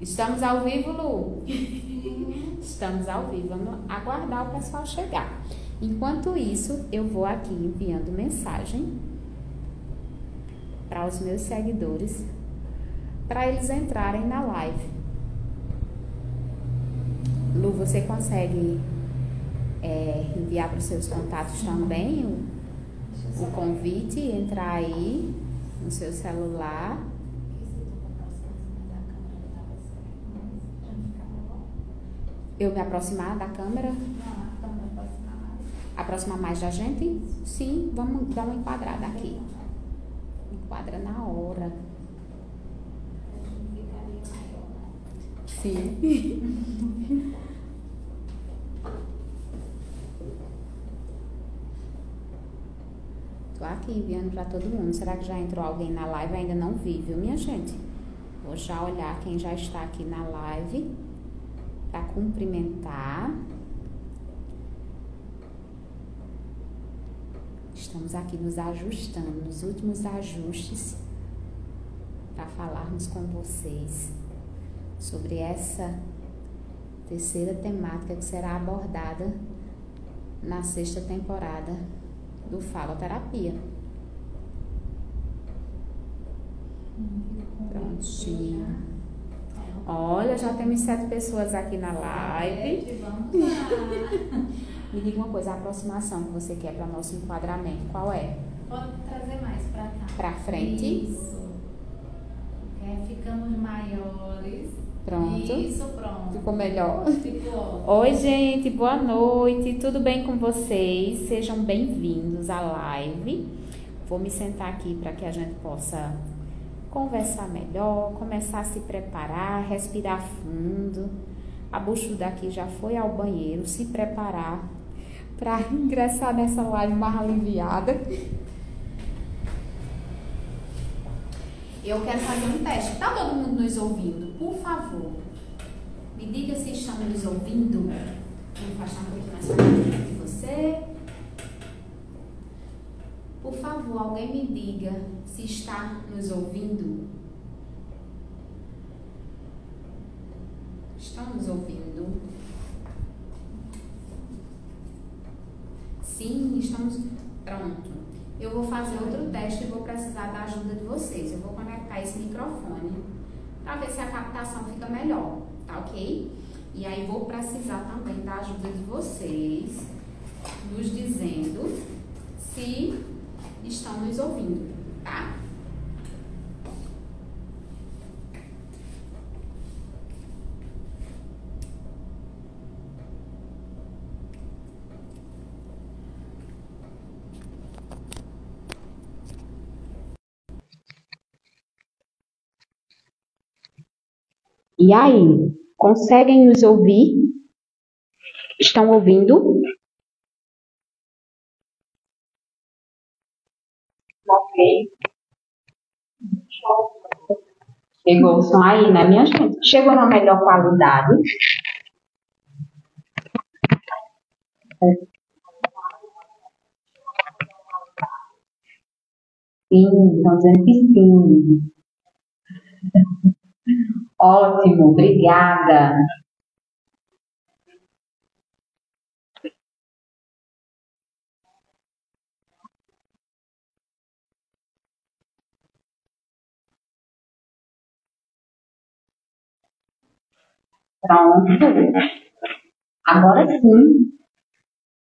Estamos ao vivo, Lu? Estamos ao vivo. Vamos aguardar o pessoal chegar. Enquanto isso, eu vou aqui enviando mensagem para os meus seguidores para eles entrarem na live. Lu, você consegue é, enviar para os seus contatos também o, o convite, entrar aí no seu celular. Eu me aproximar da câmera? Aproximar mais da gente? Sim, vamos dar uma enquadrada aqui. Enquadra na hora. Sim. Tô aqui enviando para todo mundo. Será que já entrou alguém na live? Ainda não vi, viu, minha gente? Vou já olhar quem já está aqui na live para cumprimentar. Estamos aqui nos ajustando, nos últimos ajustes, para falarmos com vocês sobre essa terceira temática que será abordada na sexta temporada do Faloterapia. Prontinho. Olha, já temos sete pessoas aqui na live. Me diga uma coisa, a aproximação que você quer para nosso enquadramento, qual é? Pode trazer mais para cá. Para frente? Isso. É, ficamos maiores. Pronto. Isso, pronto. Ficou melhor? Ficou ótimo. Oi, gente, boa noite. Tudo bem com vocês? Sejam bem-vindos à live. Vou me sentar aqui para que a gente possa conversar melhor, começar a se preparar, respirar fundo. A buchuda aqui já foi ao banheiro se preparar para ingressar nessa live mais aliviada. Eu quero fazer um teste. Tá todo mundo nos ouvindo? Por favor, me diga se estão nos ouvindo. Vou afastar um pouquinho mais para de você. Por favor, alguém me diga se está nos ouvindo. Estão nos ouvindo? Sim, estamos. Pronto. Eu vou fazer outro teste e vou precisar da ajuda de vocês. Eu vou conectar esse microfone para ver se a captação fica melhor, tá ok? E aí vou precisar também da ajuda de vocês, nos dizendo se estão nos ouvindo, tá? E aí, conseguem nos ouvir? Estão ouvindo? Ok. Chegou o som aí, né, minha gente? Chegou na melhor qualidade. Sim, estão dizendo que sim. Ótimo, obrigada. Pronto. Agora sim,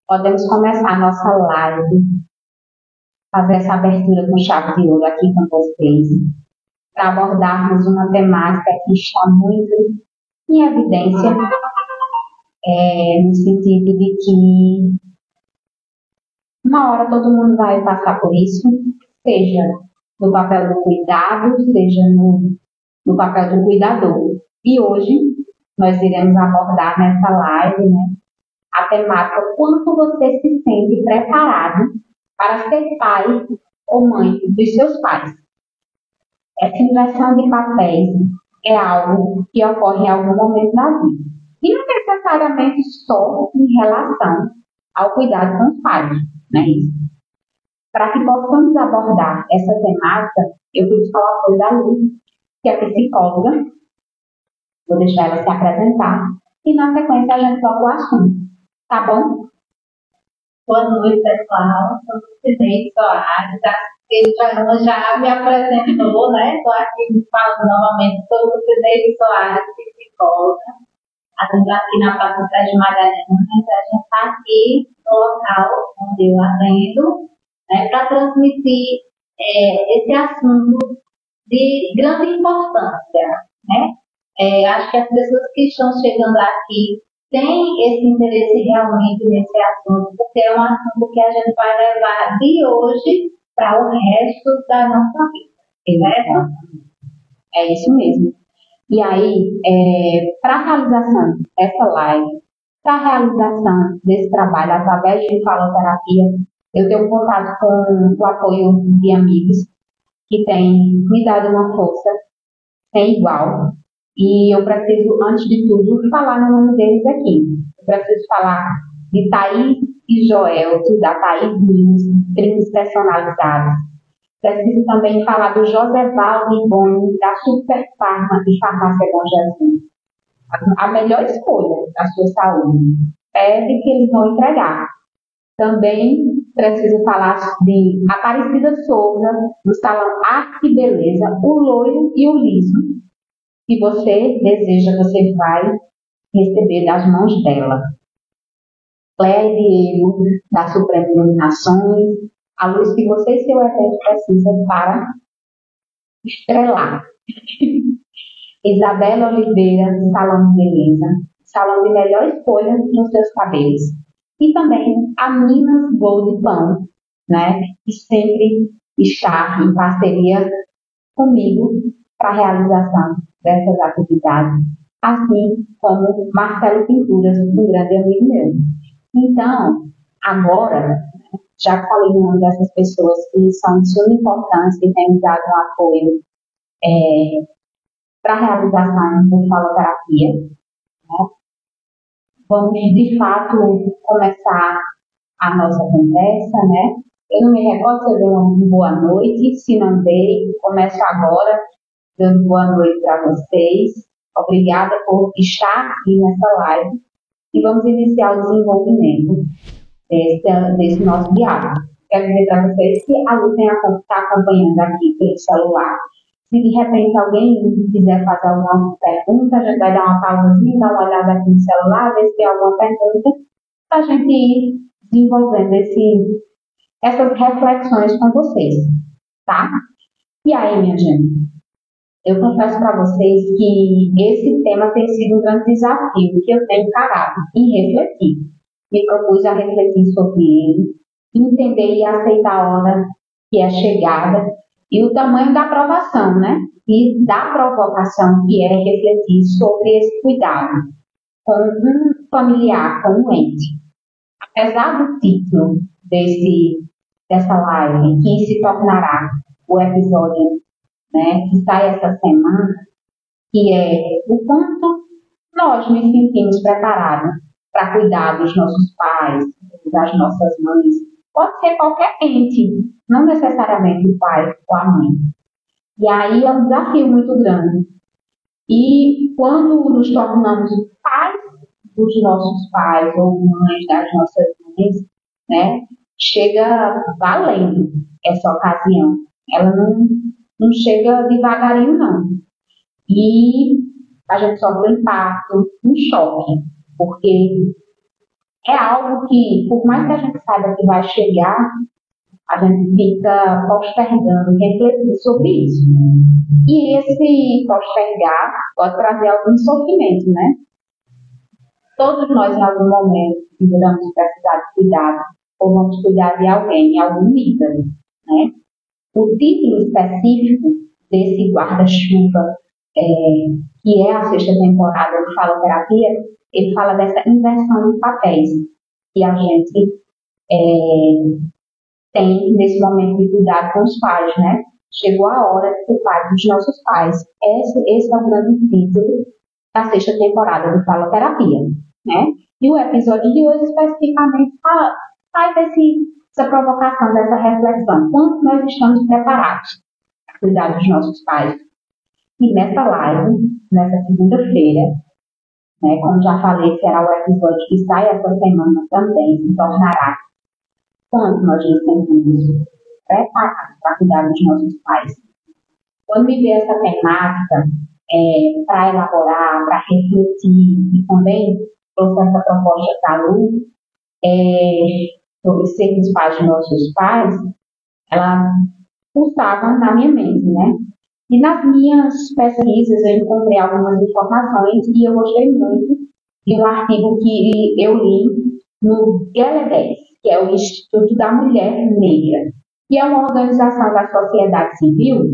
podemos começar a nossa live. Fazer essa abertura com chave de ouro aqui com vocês para abordarmos uma temática que está muito em evidência, é, no sentido de que uma hora todo mundo vai passar por isso, seja no papel do cuidado, seja no, no papel do cuidador. E hoje nós iremos abordar nessa live né, a temática quanto você se sente preparado para ser pai ou mãe dos seus pais. Essa inversão de papéis é algo que ocorre em algum momento da vida. E não necessariamente só em relação ao cuidado com os pais, não é isso? Para que possamos abordar essa temática, eu fui falar com a Lu, que é psicóloga, Vou deixar ela se apresentar e na sequência a gente toca o assunto. Tá bom? Boa noite, pessoal. Sou Lucineide Soares. Ele já, já me apresentou, né? Estou aqui falando novamente. Sou Lucineide Soares, psicóloga. Atendo aqui na Praça Sérgio Magalhães. A gente está aqui no local onde eu atendo, né? Para transmitir é, esse assunto de grande importância, né? É, acho que as pessoas que estão chegando aqui têm esse interesse realmente nesse assunto, porque é um assunto que a gente vai levar de hoje para o resto da nossa vida, certo? É isso mesmo. E aí, é, para a realização dessa live, para a realização desse trabalho através de faloterapia, eu tenho contato com o apoio de amigos que têm me dado uma força sem igual. E eu preciso, antes de tudo, falar no nome deles aqui. Eu preciso falar de Thaís e Joel, da Thaís Minos, crimes personalizados. Preciso também falar do José Valdo Boni, da Super Farma e Farmácia Bom Jesus. A melhor escolha da sua saúde. Pede que eles vão entregar. Também preciso falar de Aparecida Souza, do Salão Arte e Beleza, o loiro e o liso. Se você deseja, você vai receber das mãos dela. Cléia Diego, da Suprema Iluminações, a luz que você e seu evento precisam para estrelar. Isabela Oliveira, Salão de Beleza, Salão de Melhor Escolha nos seus cabelos. E também a Minas Gold Pão, né, que sempre está em parceria comigo para a realização dessas atividades, assim como Marcelo Pinturas, um grande amigo meu. Então, agora, já falei com uma dessas pessoas que são de suma importância e têm dado um apoio é, para a realização do faloterapia. Né? Vamos, de fato, começar a nossa conversa, né? Eu não me recordo se eu dei uma boa noite, se não dei, começo agora dando boa noite para vocês. Obrigada por estar aqui nessa live e vamos iniciar o desenvolvimento desse, desse nosso diálogo. Quero dizer para vocês que a Lu está acompanhando aqui pelo celular. Se de repente alguém quiser fazer alguma pergunta, a gente vai dar uma pausazinha, dar uma olhada aqui no celular, ver se tem alguma pergunta, para a gente ir desenvolvendo esse, essas reflexões com vocês, tá? E aí, minha gente? Eu confesso para vocês que esse tema tem sido um grande desafio que eu tenho encarado e refletir. Me propus a refletir sobre ele, entender e aceitar a hora que é chegada e o tamanho da aprovação, né? E da provocação que é refletir sobre esse cuidado com um familiar, com um ente. Apesar do título desse, dessa live, que se tornará o episódio né, que sai essa semana, que é o quanto nós nos sentimos preparados para cuidar dos nossos pais, das nossas mães. Pode ser qualquer ente, não necessariamente o pai ou a mãe. E aí é um desafio muito grande. E quando nos tornamos pais dos nossos pais ou mães das nossas mães, né, chega valendo essa ocasião. Ela não não chega devagarinho, não. E a gente sofre um impacto, um choque, porque é algo que, por mais que a gente saiba que vai chegar, a gente fica postergando, refletindo sobre isso. E esse postergar pode trazer algum sofrimento, né? Todos nós, em algum momento, vamos precisar de cuidado, ou vamos cuidar de alguém em algum nível, né? O título específico desse guarda-chuva, é, que é a sexta temporada do Faloterapia, ele fala dessa inversão de papéis que a gente é, tem nesse momento de cuidar com os pais, né? Chegou a hora de cuidar dos nossos pais. Esse, esse é o grande título da sexta temporada do Faloterapia, né? E o episódio de hoje especificamente fala, faz esse essa provocação, dessa reflexão. Quanto nós estamos preparados para cuidar dos nossos pais? E nessa live, nessa segunda-feira, né, como já falei, será o episódio que sai essa semana também, se tornará quando nós sentimos preparados para cuidar dos nossos pais. Quando me veio essa temática, é, para elaborar, para refletir e também trouxe essa proposta para a Lu, é, sobre sermos pais de nossos pais, ela pulsava na minha mente, né? E nas minhas pesquisas eu encontrei algumas informações e eu gostei muito de um artigo que eu li no GLE10, que é o Instituto da Mulher Negra, que é uma organização da sociedade civil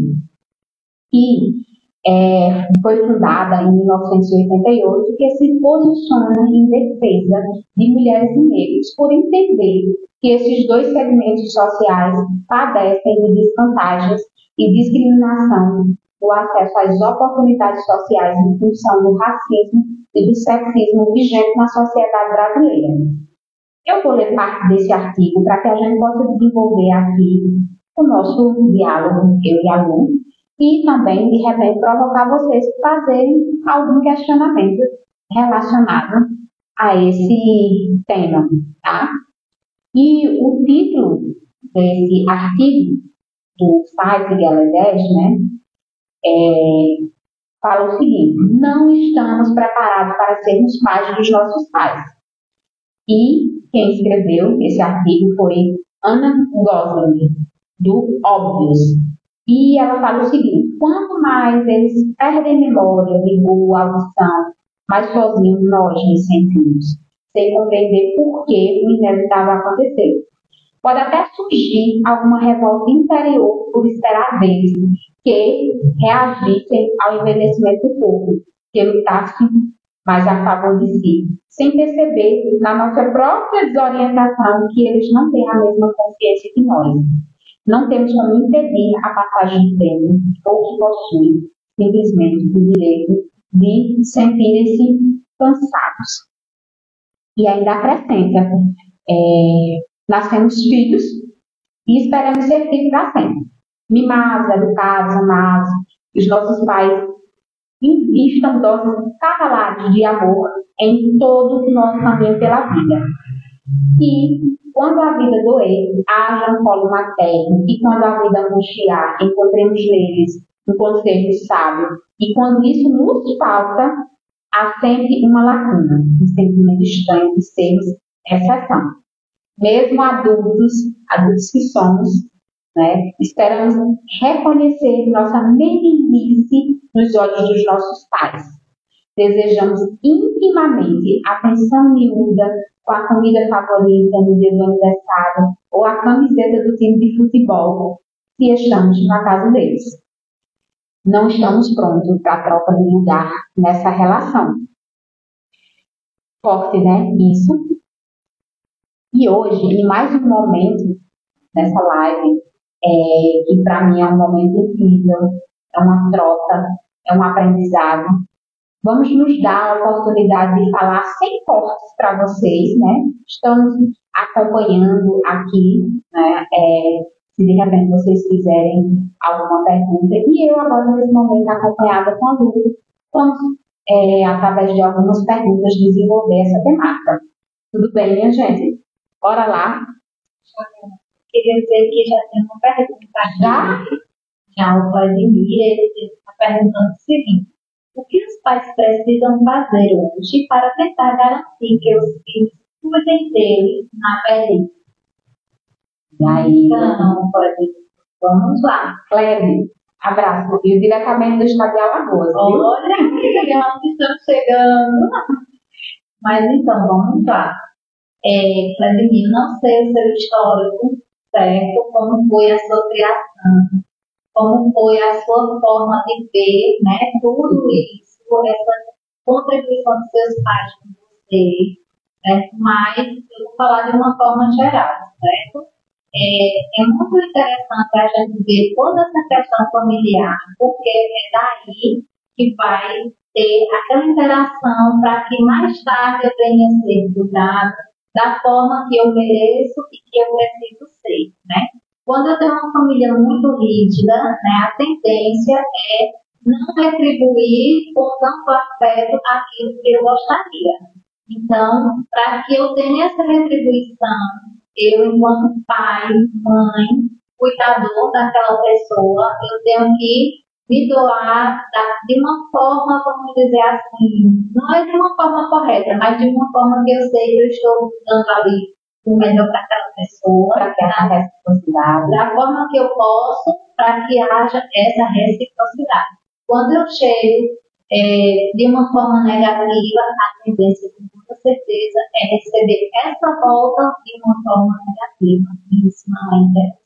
que é, foi fundada em 1988, que se posiciona em defesa de mulheres e negros, por entender que esses dois segmentos sociais padecem de desvantagens e discriminação no acesso às oportunidades sociais em função do racismo e do sexismo vigente na sociedade brasileira. Eu vou ler parte desse artigo para que a gente possa desenvolver aqui o nosso diálogo, eu e a Lu, e também, de repente, provocar vocês fazerem algum questionamento relacionado a esse tema, tá? E o título desse artigo do site 10, né, é, fala o seguinte: não estamos preparados para sermos pais dos nossos pais. E quem escreveu esse artigo foi Ana Gosling, do Óbvios, e ela fala o seguinte: quanto mais eles perdem memória, vigor, audição, mais sozinhos nós nos sentimos, sem compreender por que o inevitável aconteceu. Pode até surgir alguma revolta interior por esperar deles que reagissem ao envelhecimento do corpo, que lutassem mais a favor de si, sem perceber na nossa própria desorientação que eles não têm a mesma consciência que nós. Não temos como impedir a passagem do tempo ou que possuem simplesmente o direito de sentirem-se cansados. E ainda acrescenta, é, nascemos filhos e esperamos ser filhos para sempre. Mimados, educados, amados, os nossos pais investam doses cavalares de amor em todo o nosso caminho pela vida. E quando a vida doer, haja um colo materno, e quando a vida angustiar, encontremos neles um conselho sábio. E quando isso nos falta, há sempre uma lacuna, um sentimento estranho de sermos exceção. Mesmo adultos, adultos que somos, né, esperamos reconhecer nossa meninice nos olhos dos nossos pais. Desejamos intimamente atenção miúda com a comida favorita no dia do aniversário ou a camiseta do time de futebol se estamos na casa deles. Não estamos prontos para a troca de lugar nessa relação. Forte, né? Isso. E hoje, em mais um momento nessa live, é, que para mim é um momento incrível, é uma troca, é um aprendizado, Vamos nos dar a oportunidade de falar sem cortes para vocês, né? Estamos acompanhando aqui, né? É, se de repente vocês quiserem alguma pergunta. E eu agora, nesse momento, acompanhada com a Lu, vamos, é, através de algumas perguntas, desenvolver essa temática. Tudo bem, minha gente? Bora lá? Queria dizer que já tem uma pergunta. Já? Já o Vladimir, ele está perguntando o seguinte. O que os pais precisam fazer hoje para tentar garantir que os filhos cuidem deles na velhice? E aí? Então, pode, vamos lá. Cleve, abraço. E diretamente do estado de Alagoas? Olha que legal que estamos chegando. Mas então, vamos lá. É, Vladimir, não sei o seu histórico, certo? Como foi a sua criação como foi a sua forma de ver né, tudo isso, essa contribuição dos seus pais com você, né, mas eu vou falar de uma forma geral, certo? É, é muito interessante a gente ver toda essa questão familiar, porque é daí que vai ter aquela interação para que mais tarde eu venha ser cuidado da forma que eu mereço e que eu preciso ser, né? Quando eu tenho uma família muito rígida, né, a tendência é não retribuir com tanto afeto aquilo que eu gostaria. Então, para que eu tenha essa retribuição, eu, enquanto pai, mãe, cuidador daquela pessoa, eu tenho que me doar de uma forma, vamos dizer assim, não é de uma forma correta, mas de uma forma que eu sei que eu estou dando ali o melhor para aquela pessoa, para que haja reciprocidade. da forma que eu posso, para que haja essa reciprocidade. Quando eu chego é, de uma forma negativa, a tendência, com toda certeza, é receber essa volta de uma forma negativa. Isso não é interessante.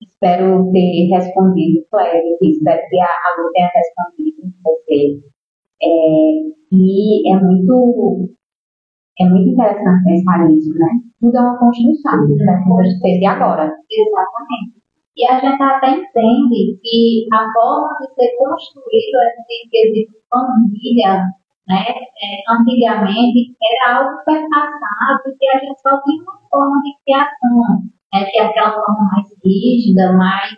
Espero ter respondido, Cléber, espero que a, a Lu tenha respondido você. É, e é muito, é muito interessante pensar nisso, né? Tudo é uma construção, Tudo é gente fez agora. Exatamente. E a gente até entende que a forma de ser construído esse quesito família, né, é, antigamente, era algo perpassado que a gente só tinha uma forma de criação é, que é aquela forma mais rígida, mais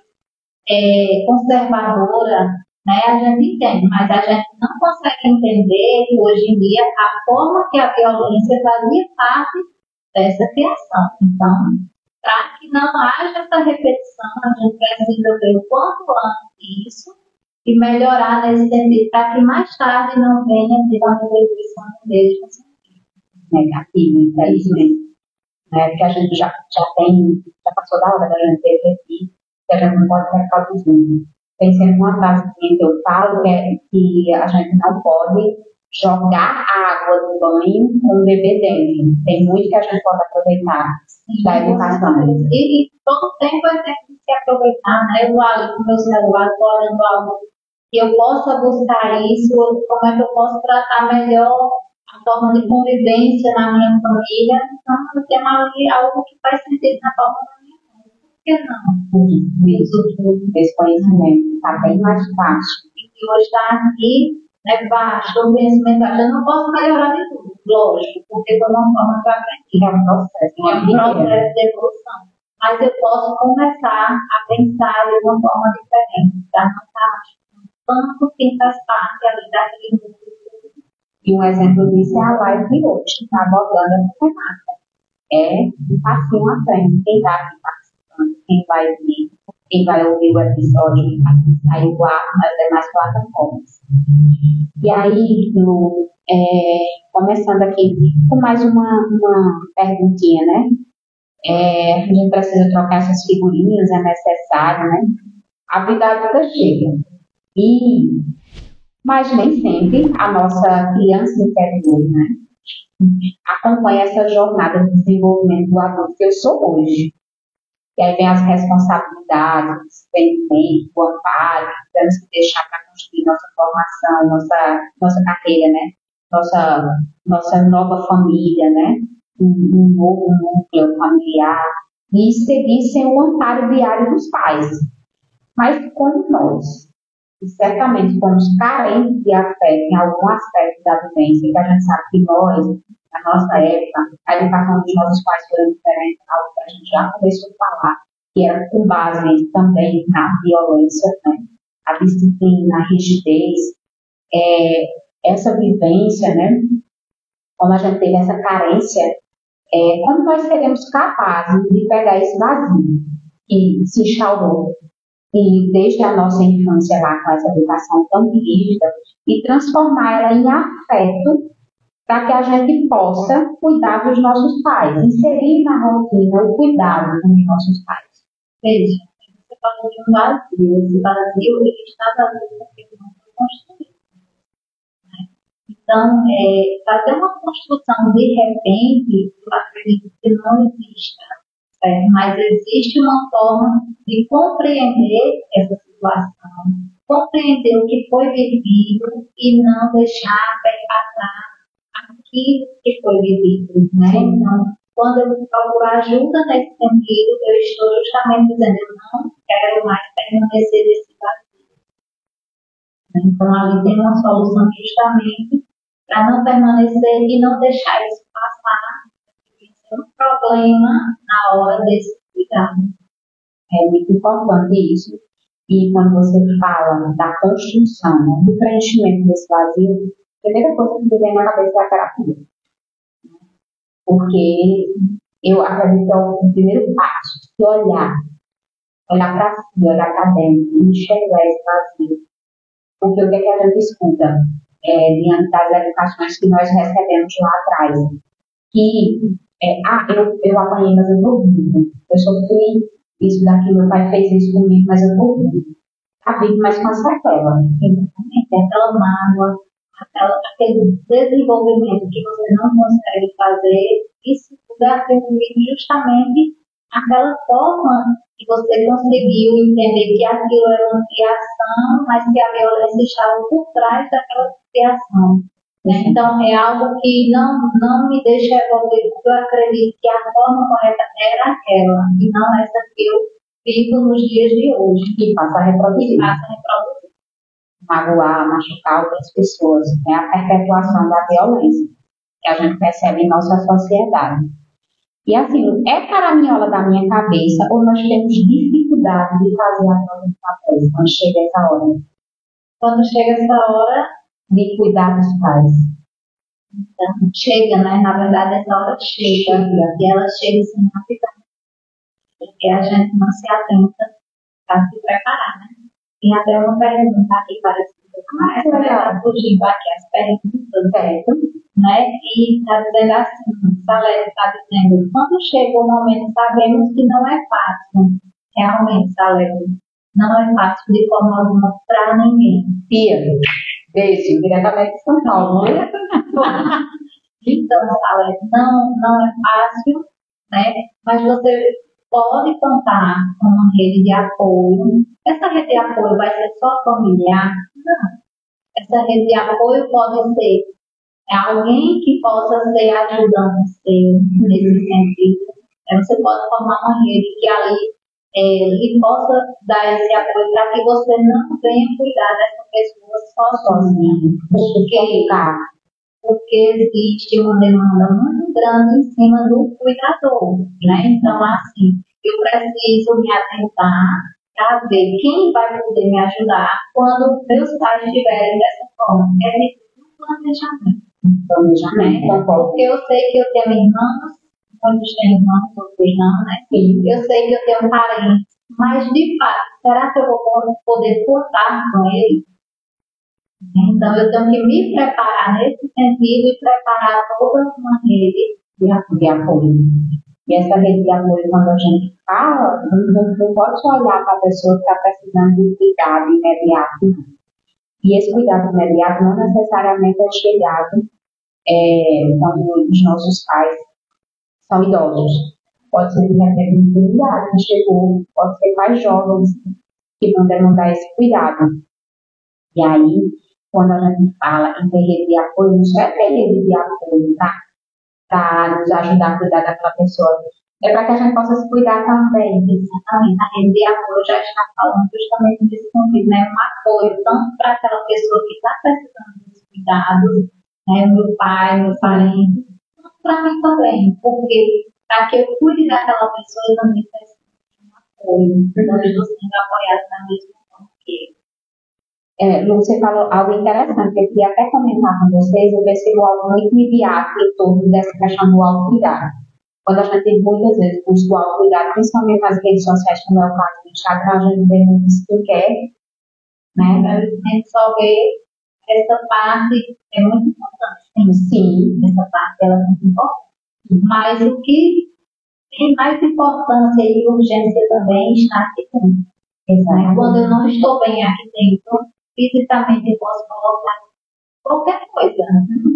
é, conservadora, né, a gente entende, mas a gente não consegue entender que hoje em dia a forma que a violência fazia parte dessa criação. Então, para que não haja essa repetição, a gente precisa ver o quanto antes isso e melhorar nesse sentido, para que mais tarde não venha ter uma repetição mesmo sentido. Negativo, é mesmo né? Porque a gente já, já tem, já passou da hora da gente refletir que a gente não pode ficar produzindo. Tem sempre uma frase que eu falo que é que a gente não pode jogar água do banho com o bebê dentro. Tem muito que a gente pode aproveitar da educação. E, e todo tempo é tempo de se aproveitar, né? Eu ali com meu celular, estou olhando algo que eu possa buscar isso, como é que eu posso tratar melhor a forma de convivência na minha família, então ali algo que faz sentido na forma que não? Isso, esse conhecimento está bem mais fácil. E que hoje está aqui, né, baixo, o conhecimento, eu não posso melhorar de tudo, lógico, porque foi uma forma que eu aprendi. É um processo, É um processo de evolução. Mas eu posso começar a pensar de uma forma diferente, tá? Tanto que faz parte ali daquele mundo e um exemplo disso é a live de hoje, que está abordando essa temática. É um passinho à frente. Quem está aqui participando, quem vai vir, quem vai ouvir o episódio assim saiu lá nas demais plataformas. E aí, no, é, começando aqui com mais uma, uma perguntinha, né? É, a gente precisa trocar essas figurinhas, é necessário, né? A vida adulta chega. E mas nem sempre a nossa criança interior né, acompanha essa jornada de desenvolvimento do adulto que eu sou hoje. E aí vem as responsabilidades, o desprendimento, o amparo, temos que deixar para construir nossa formação, nossa, nossa carreira, né? Nossa, nossa nova família, né? Um, um novo núcleo familiar. E seguir sem o amparo diário dos pais. Mas como nós certamente fomos carentes de afeto em algum aspecto da vivência, que a gente sabe que nós, na nossa época, a educação dos nossos pais foi diferente, algo que a gente já começou a falar, que era com base também na violência, né? a disciplina, a rigidez, é, essa vivência, né? como a gente teve essa carência, é, como nós seremos capazes de pegar esse vazio que se instaurou e desde a nossa infância lá com essa educação tão rígida e transformar ela em afeto para que a gente possa cuidar dos nossos pais, inserir na rotina o cuidado com os nossos pais. Veja, você falou de um vazio, esse vazio ele está vazio porque não foi construído. Então, é, fazer uma construção de repente, eu acredito que não exista mas existe uma forma de compreender essa situação, compreender o que foi vivido e não deixar perpassar aquilo que foi vivido. Né? Então, quando eu procuro ajuda nesse sentido, eu estou justamente dizendo, eu não quero mais permanecer nesse vazio. Então, ali tem uma solução justamente para não permanecer e não deixar isso passar um problema na hora desse cuidado. É muito importante isso. E quando você fala da construção, né, do preenchimento desse vazio, a primeira coisa que me vem na cabeça é a terapia. Porque eu acredito que é o primeiro passo, se olhar, olhar para si, olhar para dentro, enxergar esse vazio. Porque o que, é que a gente escuta é, diante das educações que nós recebemos lá atrás? Que, é, ah, eu, eu apanhei, mas eu vivo. Eu sofri isso daqui, meu pai fez isso comigo, mas eu estou vivo. A vida mais com a sequela. Exatamente, é aquela mágoa, aquela, aquele desenvolvimento que você não consegue fazer, isso tudo é justamente àquela forma que você conseguiu entender que aquilo era uma criação, mas que a violência estava por trás daquela criação. Né? Então, é algo que não, não me deixa evoluir, porque eu acredito que a forma correta era aquela, e não essa que eu vivo nos dias de hoje. E passa a reproduzir. Passa a reproduzir. Magoar, machucar outras pessoas. É a perpetuação da violência que a gente percebe em nossa sociedade. E assim, é caraminhola da minha cabeça ou nós temos dificuldade de fazer a prova de papéis quando chega essa hora? Quando chega essa hora, de cuidar dos pais. Então, chega, né? Na verdade, essa hora chega. E ela chega assim rapidamente. Porque a gente não se atenta para se preparar, né? Tem até uma pergunta aqui, parece que mais para fugir aqui as perguntas, certo? Né? E está dizendo assim, Salete está dizendo, quando chega o momento, sabemos que não é fácil. Realmente, Salete, não é fácil de forma alguma para ninguém. Pia, Beijo, diretamente de São Paulo. Né? então, Alex, não, não é fácil, né? Mas você pode contar com uma rede de apoio. Essa rede de apoio vai ser só familiar? Não. Essa rede de apoio pode ser alguém que possa ser ajudante nesse sentido. Você pode formar uma rede que ali é, e possa dar esse apoio para que você não venha cuidar dessa pessoa só sozinha. Porque, porque existe uma demanda muito grande em cima do cuidador. Né? Então, assim, eu preciso me atentar para ver quem vai poder me ajudar quando meus pais estiverem dessa forma. É um planejamento. Planejamento. Porque eu sei que eu tenho irmãos irmãos, outros não, né? Sim. Eu sei que eu tenho parentes, mas de fato, será que eu vou poder contar com ele? Então eu tenho que me preparar nesse sentido e preparar toda uma rede de apoio. E essa rede de apoio, quando a gente fala, não pode olhar para a pessoa que está precisando de cuidado imediato. E esse cuidado imediato não necessariamente é chegado é, quando os nossos pais são idosos. Pode ser de repente uma que chegou, pode ser mais jovens que vão demandar esse cuidado. E aí, quando a gente fala em ter rede de apoio, não é ter rede de apoio, tá? Para nos ajudar a cuidar daquela pessoa. É para que a gente possa se cuidar também. Exatamente. A rede de apoio já está falando justamente desse convite, né? Um apoio tanto para aquela pessoa que está precisando dos cuidados, né? Meu pai, meu parente, para mim também, porque para que eu cuide daquela pessoa, eu também preciso de um apoio. Então, eu estou sendo apoiada da mesma forma que. É, você falou algo interessante, que eu queria até comentar com vocês, eu percebo algo muito imediato em torno dessa questão do autocuidado. Quando a gente muitas vezes busca o autocuidado, principalmente nas redes sociais, como é o caso do Instagram, a gente vê muito skincare, né? A gente só vê essa parte é muito importante. Sim, essa parte ela é muito importante. Mas o que tem mais importância e urgência também está aqui dentro. Exato. Quando eu não estou bem aqui dentro, fisicamente eu posso colocar qualquer coisa, né?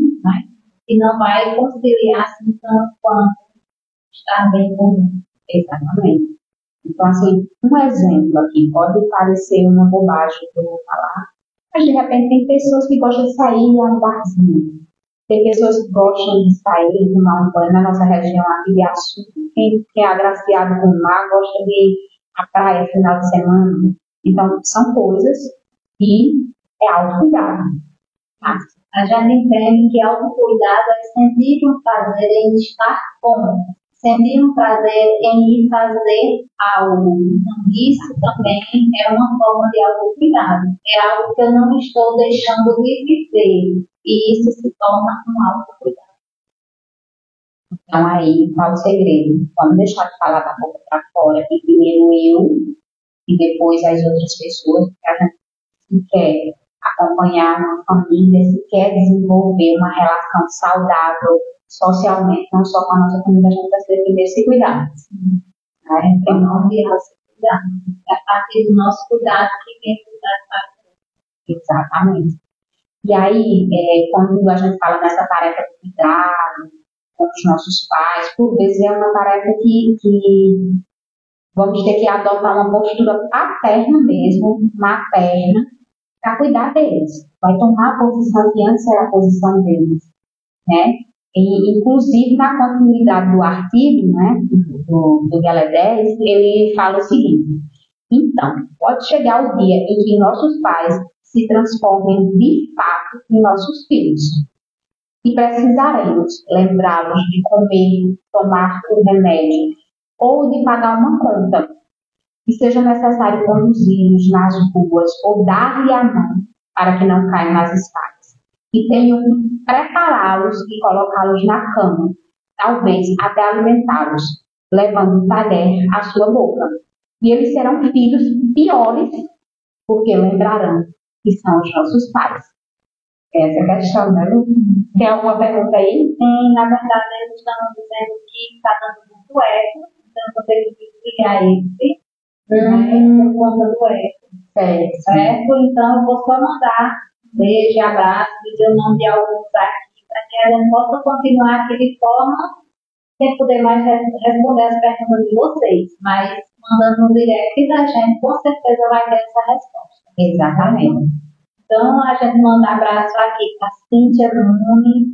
e não vai conciliar assim tanto quanto estar bem comigo. Exatamente. Então, assim, um exemplo aqui pode parecer uma bobagem que eu vou falar, mas de repente tem pessoas que gostam de sair a um barzinho. Tem pessoas que gostam de sair, tomar um banho na nossa região aqui de Açu. Quem, é agraciado com o mar gosta de ir à praia final de semana. Então, são coisas que é autocuidado. Tá? A gente entende que autocuidado é sentir um prazer em estar com, sentem um prazer em fazer algo. Então, isso também é uma forma de autocuidado. É algo que eu não estou deixando de viver. E isso se torna um autocuidado. Então, aí, qual o segredo? Vamos deixar de falar da boca para fora e primeiro eu e depois as outras pessoas, porque a gente quer acompanhar uma família, se quer desenvolver uma relação saudável socialmente, não só com a nossa família, a gente precisa primeiro se cuidar. Né? Então, não virar se cuidar. É a partir do nosso cuidado que vem cuidar para Exatamente. E aí, é, quando a gente fala nessa tarefa de cuidado com os nossos pais, por vezes é uma tarefa que, que vamos ter que adotar uma postura paterna mesmo, materna, para cuidar deles. Vai tomar a posição que antes era a posição deles. Né? E, inclusive, na continuidade do artigo né, do, do Galé 10, ele fala o seguinte: então, pode chegar o dia em que nossos pais se transformem de fato em nossos filhos. E precisaremos lembrá-los de comer, tomar o remédio ou de pagar uma conta. E seja necessário conduzi-los nas ruas ou dar-lhe a mão para que não caiam nas escadas. E tenham que prepará-los e colocá-los na cama, talvez até alimentá-los, levando um talher à sua boca. E eles serão filhos piores, porque lembrarão que são os nossos pais. Essa é a questão, né? Tem alguma pergunta aí? Sim, na verdade, eles estão dizendo que está dando muito eco, então vou ter que desligar esse, né, por conta do eco. Certo. Certo? Então, eu vou só mandar beijo, abraço, dizer o nome de alguns aqui, para que a gente possa continuar aqui de forma sem poder mais res- responder as perguntas de vocês, mas mandando no direct da gente, com certeza vai ter essa resposta. Exatamente. Então, a gente manda abraço aqui para Cíntia Bruni,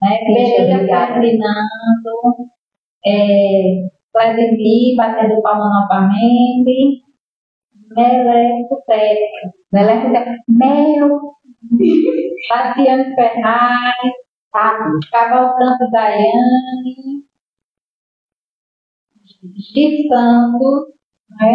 né, Cíntia, obrigada. Ferdinando, é, Cledevi batendo palma novamente, Meleco Teca, Meleco de Mel, Tatiane Ferraz, tá? Cavalcante Daiane, Gi Santos, né?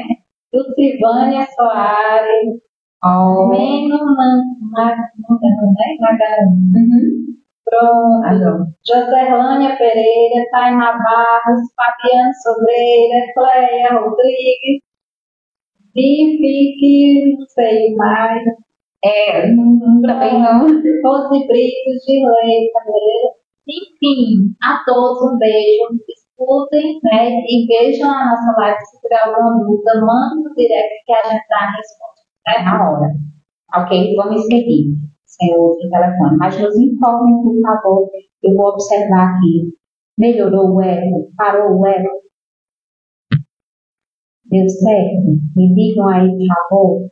Lucivânia Soares, Oh. Meno Man- Ma- né? Magalhães. Uhum. Pronto. Alô. Joselânia Pereira, Taina Barros, Fabiana Sobreira, Cleia Rodrigues, Bifique, não sei mais, É, também não. Rose Brito, Gilei Cabreira. Enfim, a todos um beijo. Escutem né, e vejam a nossa live. Se tiver alguma dúvida, manda no direct que a gente dá a resposta. É na hora. Ok? Vamos seguir. Sem outro telefone. Mas nos informem, por favor. Eu vou observar aqui. Melhorou o eco? Parou o eco? Deu certo? Me digam aí, por favor.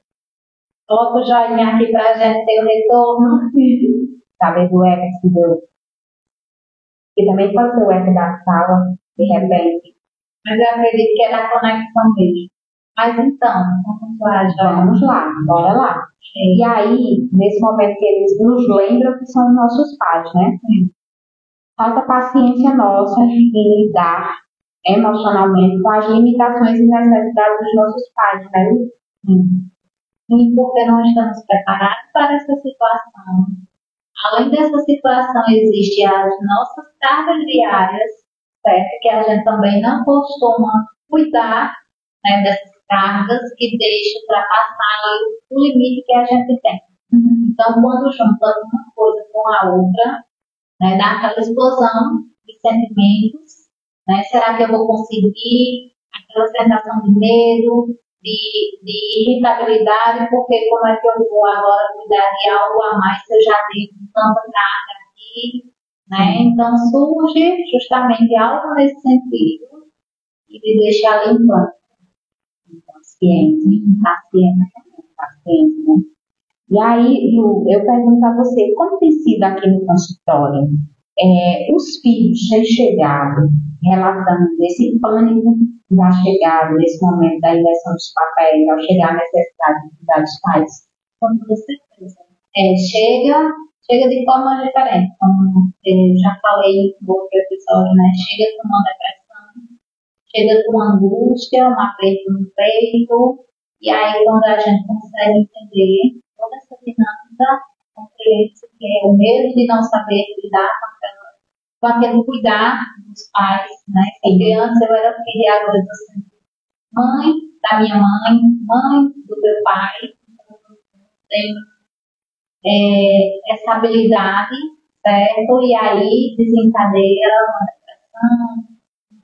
Coloca o joinha aqui pra gente ter o retorno. Saber do eco se deu. E também pode ser o eco da sala, de repente. Mas eu acredito que é da conexão mesmo. Mas então, vamos lá, Joia. Vamos lá, bora lá. E aí, nesse momento que eles nos lembram que são nossos pais, né? Falta paciência nossa em lidar emocionalmente com as limitações e necessidades dos nossos pais, né? E porque não estamos preparados para essa situação. Além dessa situação, existem as nossas cargas diárias, certo? Que a gente também não costuma cuidar né, dessas cargas que deixam ultrapassar o limite que a gente tem. Então, quando juntamos uma coisa com a outra, né, dá aquela explosão de sentimentos. Né? Será que eu vou conseguir? Aquela sensação de medo, de, de irritabilidade, porque como é que eu vou agora cuidar de algo a mais se eu já tenho tanta carga aqui? Né? Então, surge justamente algo nesse sentido e de deixar limpando. Paciente, paciente, paciente, né? E aí, Lu, eu pergunto a você, como tem sido aqui no consultório? É, os filhos têm chegado relatando desse pânico da chegada, desse momento da inversão dos papéis, ao chegar a necessidade de cuidar dos pais? Toda certeza. É, chega, chega de forma diferente, como eu já falei no outro episódio, né? Chega com uma depressão, chega com angústia, um aperto no peito, e aí quando a gente consegue entender toda essa dinâmica, compreende que é o medo de não saber lidar com, aquela, com aquele cuidar dos pais, né? Porque antes eu era filha, agora eu sendo mãe da minha mãe, mãe do meu pai, tenho é, essa habilidade, certo? E aí desencadeia uma depressão,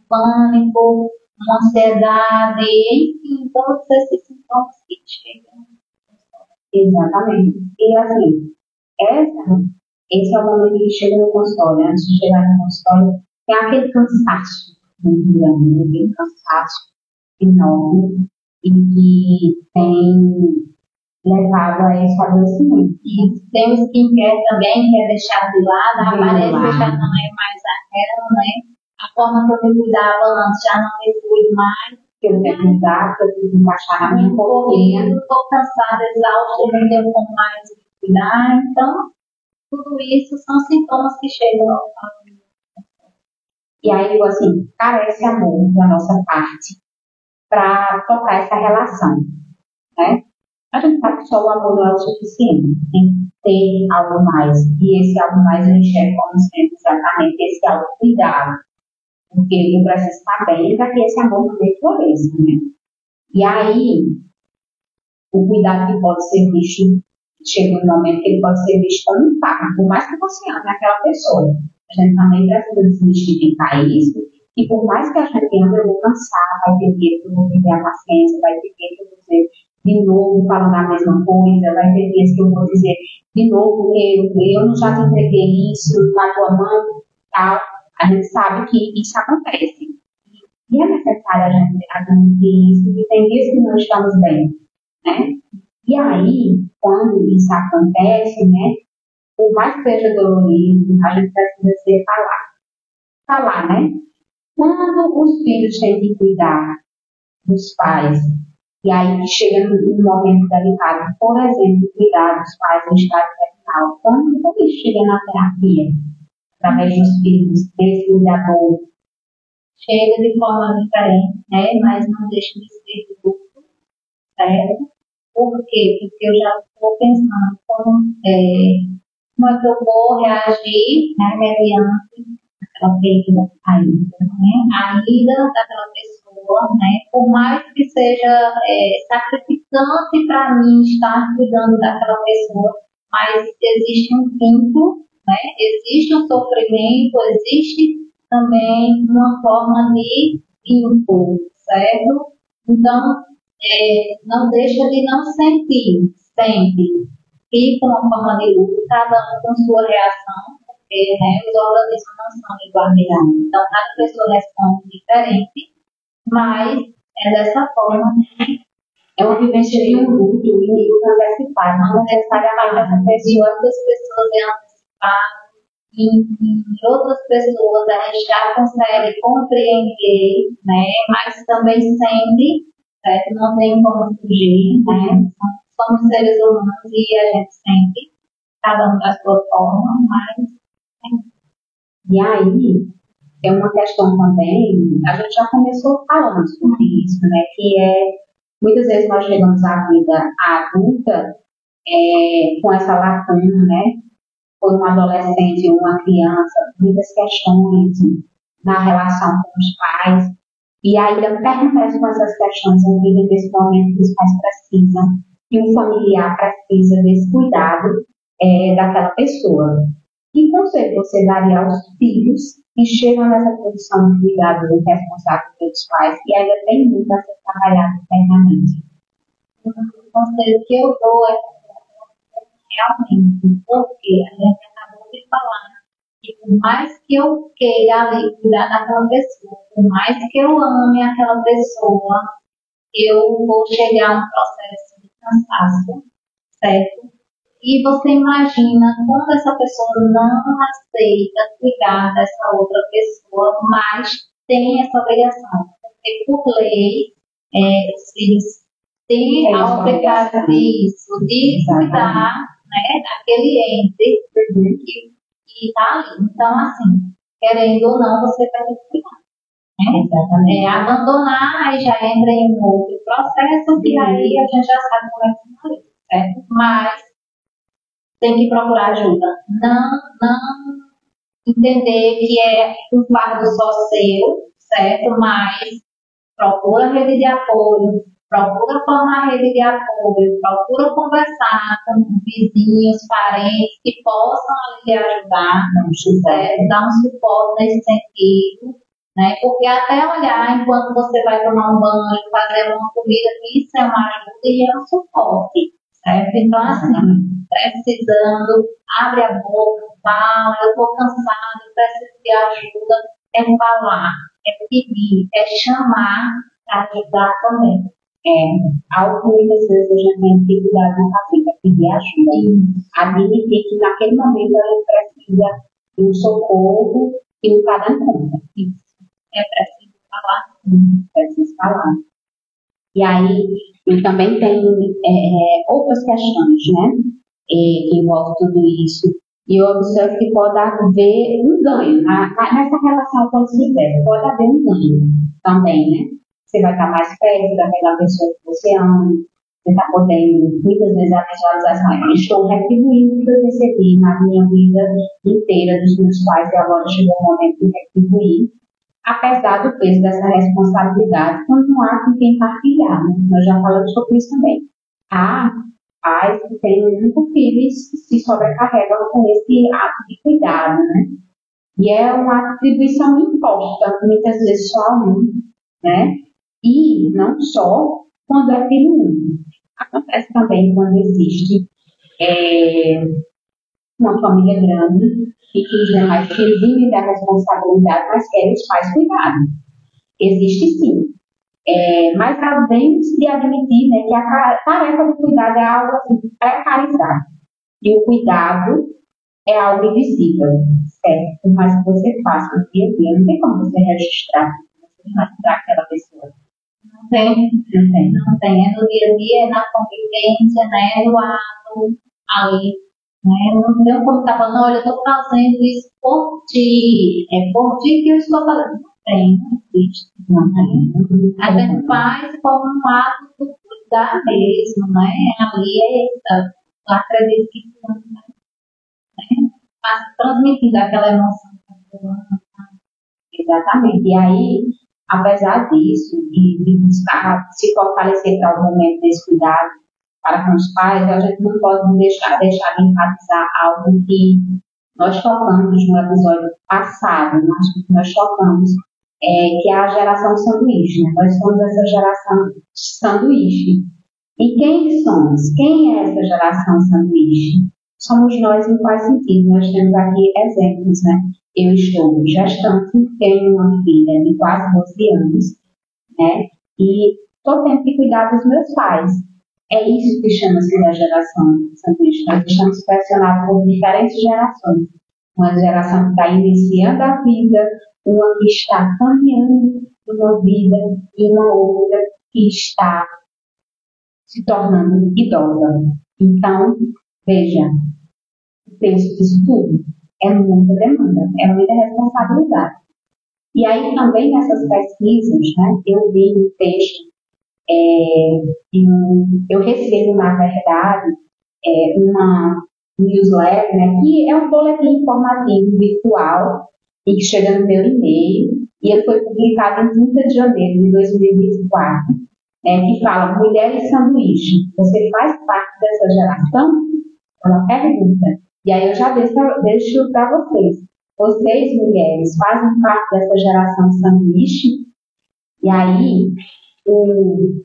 pânico, uma ansiedade, enfim, todos esses sintomas que chegam. Exatamente. E assim, essa, esse é o momento que chega no consultório. Antes de chegar no consultório, tem aquele cansaço muito grande, aquele cansaço enorme e que tem levado a esse adoecimento. E tem o skincare também, que é deixado de lado, a De aparência lado. já não é mais aquela, né? A forma que eu cuidava antes já não me cuido mais. que eu tenho que mudar, que eu na minha Porque rotina. eu estou cansada, exausta, não tenho como mais me cuidar. Então, tudo isso são sintomas que chegam ao E aí, eu assim, carece amor da nossa parte para tocar essa relação, né? A gente sabe que só o amor não é o suficiente, tem que ter algo mais. E esse algo mais eu enxergo como sendo exatamente esse autocuidado. Porque eu preciso estar bem para que esse amor também floresça, né? E aí, o cuidado que pode ser visto, chega um momento que ele pode ser visto como um fardo, por mais que você ame aquela pessoa. A gente também precisa desmistificar isso, e por mais que a gente ame, eu vou cansar, vai ter que eu vou perder a paciência, vai ter que eu vou dizer de novo falando a mesma coisa, vai ter dias que eu vou dizer de novo, eu, eu já te entreguei isso na tua mão, tal. A gente sabe que isso acontece. E é necessário a gente admitir isso, que tem dias que não estamos bem, né? E aí, quando isso acontece, né, por mais que seja dolorido, a gente precisa ser falar. Falar, né? Quando os filhos têm que cuidar dos pais, e aí chega num momento delicado, por exemplo, cuidar dos pais no estado terminal, quando eles chegam na terapia, através dos filhos, desse cuidador, chega de forma diferente, né? Mas não deixa de ser grupo, certo? Por quê? Porque eu já estou pensando como, é, como é que eu vou reagir né, mediante aquela perda ainda, né? A ida daquela pessoa, né? Por mais que seja é, sacrificante para mim estar cuidando daquela pessoa, mas existe um vínculo, né? Existe um sofrimento, existe também uma forma de vínculo, certo? Então, é, não deixa de não sentir, sempre. Fica uma forma de luto, cada um com sua reação, porque né, os organismos não são iguais. Então, cada pessoa responde diferente, mas é dessa forma que é uma vivência de um luto e luto antecipado, não necessariamente essa pessoa outras pessoas é antecipado, e em outras pessoas a gente já consegue compreender, né? Mas também sempre, certo? Não tem como fugir, né? Somos seres humanos e a gente sempre, cada um da sua forma, mas E aí, tem uma questão também, a gente já começou falando sobre isso, né? Que é, muitas vezes nós chegamos à vida adulta é, com essa lacuna, né? Foi um adolescente ou uma criança, muitas questões na relação com os pais, e ainda permanece com essas questões em vida desse momento que os pais precisam, que um familiar precisa desse cuidado é, daquela pessoa. Que conselho você daria aos filhos que chegam nessa posição de cuidado do responsável pelos pais e ainda tem muito a ser trabalhado internamente? o conselho que eu dou é realmente, porque a gente acabou de falar que por mais que eu queira ali cuidar daquela pessoa, por mais que eu ame aquela pessoa, eu vou chegar a um processo de cansaço, certo? E você imagina quando essa pessoa não aceita cuidar dessa outra pessoa, mas tem essa obrigação. Porque por lei, é, os filhos têm a obrigação disso, de cuidar né, daquele ente que está ali. Então, assim, querendo ou não, você vai ter que cuidar. É, abandonar, aí já entra em um outro processo, e aí a gente já sabe como é que funciona, certo? Mas tem que procurar ajuda. Não, não entender que é um fardo só seu, certo? Mas procura rede de apoio, procura formar rede de apoio, procura conversar com vizinhos, parentes que possam lhe ajudar, certo? dar um suporte nesse sentido. Né? Porque até olhar enquanto você vai tomar um banho, fazer uma comida, isso é uma ajuda e é um suporte. Certo? Então, assim, precisando, abre a boca, fala, eu estou cansado, preciso de ajuda, é falar, é pedir, é chamar para ajudar também. É, algo que muitas vezes a gente tem dificuldade de fazer, é pedir ajuda. Admitir que naquele momento a gente precisa de um socorro e não está dando conta. É preciso falar, é preciso falar. E aí, e também tem é, é, outras questões, né? É, que envolvem tudo isso. E eu observo que pode haver um ganho. nessa relação quando se tiver, pode haver um ganho também, né? Você vai estar mais perto daquela pessoa que você ama, você está podendo, muitas vezes a visualização é, estou retribuindo o que eu recebi na minha vida inteira dos meus pais e agora chegou o momento de retribuir apesar do peso dessa responsabilidade, quando não há com quem partilhar. Né? Nós já falamos sobre isso também. Há pais que têm muito filhos que se sobrecarregam com esse ato de cuidado, né? E é uma atribuição imposta, muitas vezes só a um, né? E não só quando é filho único. Acontece também quando existe é, uma família grande e que os demais eximem da responsabilidade, mas querem os pais cuidarem. Existe sim. É, mas também se admitir né, que a tarefa do cuidado é algo assim, precarizado. E o cuidado é algo invisível, certo? Mas que você faça no dia a dia, não tem como você registrar, você registrar aquela pessoa. Não tem, não tem. É no dia a dia, é na convivência, né? No ato, ali né? Não deu como estar falando, olha, eu estou fazendo isso por ti. É por ti que eu estou fazendo. Não tem, não existe. Não tem. A gente faz como um ato do cuidar mesmo, né? Ali é essa. Eu acredito que né? transmitindo aquela emoção. Exatamente. E aí, apesar disso, de, de buscar se fortalecer para o momento desse cuidado, para com os pais, a gente não pode deixar, deixar de enfatizar algo que nós tocamos no episódio passado, nós, nós tocamos, é, que é a geração sanduíche. Né? Nós somos essa geração sanduíche. E quem somos? Quem é essa geração sanduíche? Somos nós em quais sentido? Nós temos aqui exemplos, né? Eu estou gestante, tenho uma filha de quase 12 anos, né? E estou tendo que cuidar dos meus pais. É isso que chama-se da geração sanduíche. Nós estamos pressionados por diferentes gerações. Uma geração que está iniciando a vida, uma que está caminhando uma vida e uma outra que está se tornando idosa. Então, veja, o peso disso tudo é muita demanda, é muita responsabilidade. E aí também nessas pesquisas, né, eu vi um texto é, eu recebo, na verdade, é, uma newsletter, né, que é um boletim informativo virtual e que chega no meu e-mail, e ele foi publicado em 30 de janeiro de 2024, é, que fala Mulheres Sanduíche, você faz parte dessa geração? É uma pergunta. E aí eu já deixo, para vocês. Vocês, mulheres, fazem parte dessa geração sanduíche? E aí, o,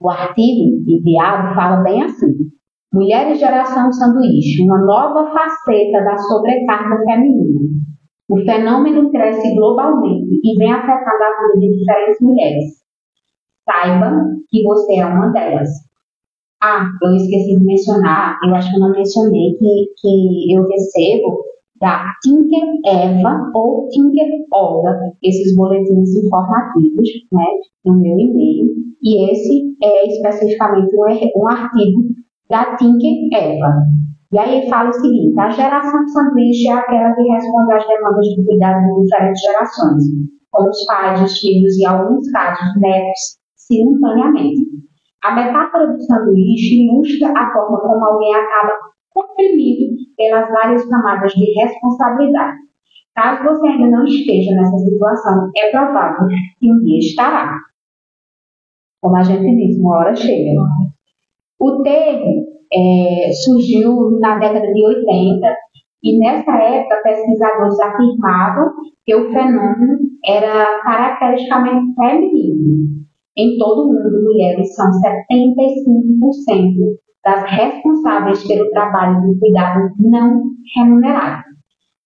o artigo enviado fala bem assim: Mulheres Geração Sanduíche, uma nova faceta da sobrecarga feminina. O fenômeno cresce globalmente e vem afetando a vida de diferentes mulheres. Saiba que você é uma delas. Ah, eu esqueci de mencionar, eu acho que eu não mencionei que, que eu recebo da Tinker Eva ou Tinker Olga, esses boletins informativos, né, no meu e-mail. E esse é especificamente um, um artigo da Tinker Eva. E aí ele fala o seguinte: a geração sanduíche é aquela que responde às demandas de cuidado de diferentes gerações. com os pais, os filhos e, em alguns casos, netos, simultaneamente. A metáfora do sanduíche ilustra a forma como alguém acaba comprimido pelas várias camadas de responsabilidade. Caso você ainda não esteja nessa situação, é provável que um dia estará. Como a gente disse, uma hora chega. O termo é, surgiu na década de 80 e nessa época pesquisadores afirmavam que o fenômeno era caracteristicamente feminino. Em todo o mundo, mulheres são 75% das responsáveis pelo trabalho de cuidado não remunerado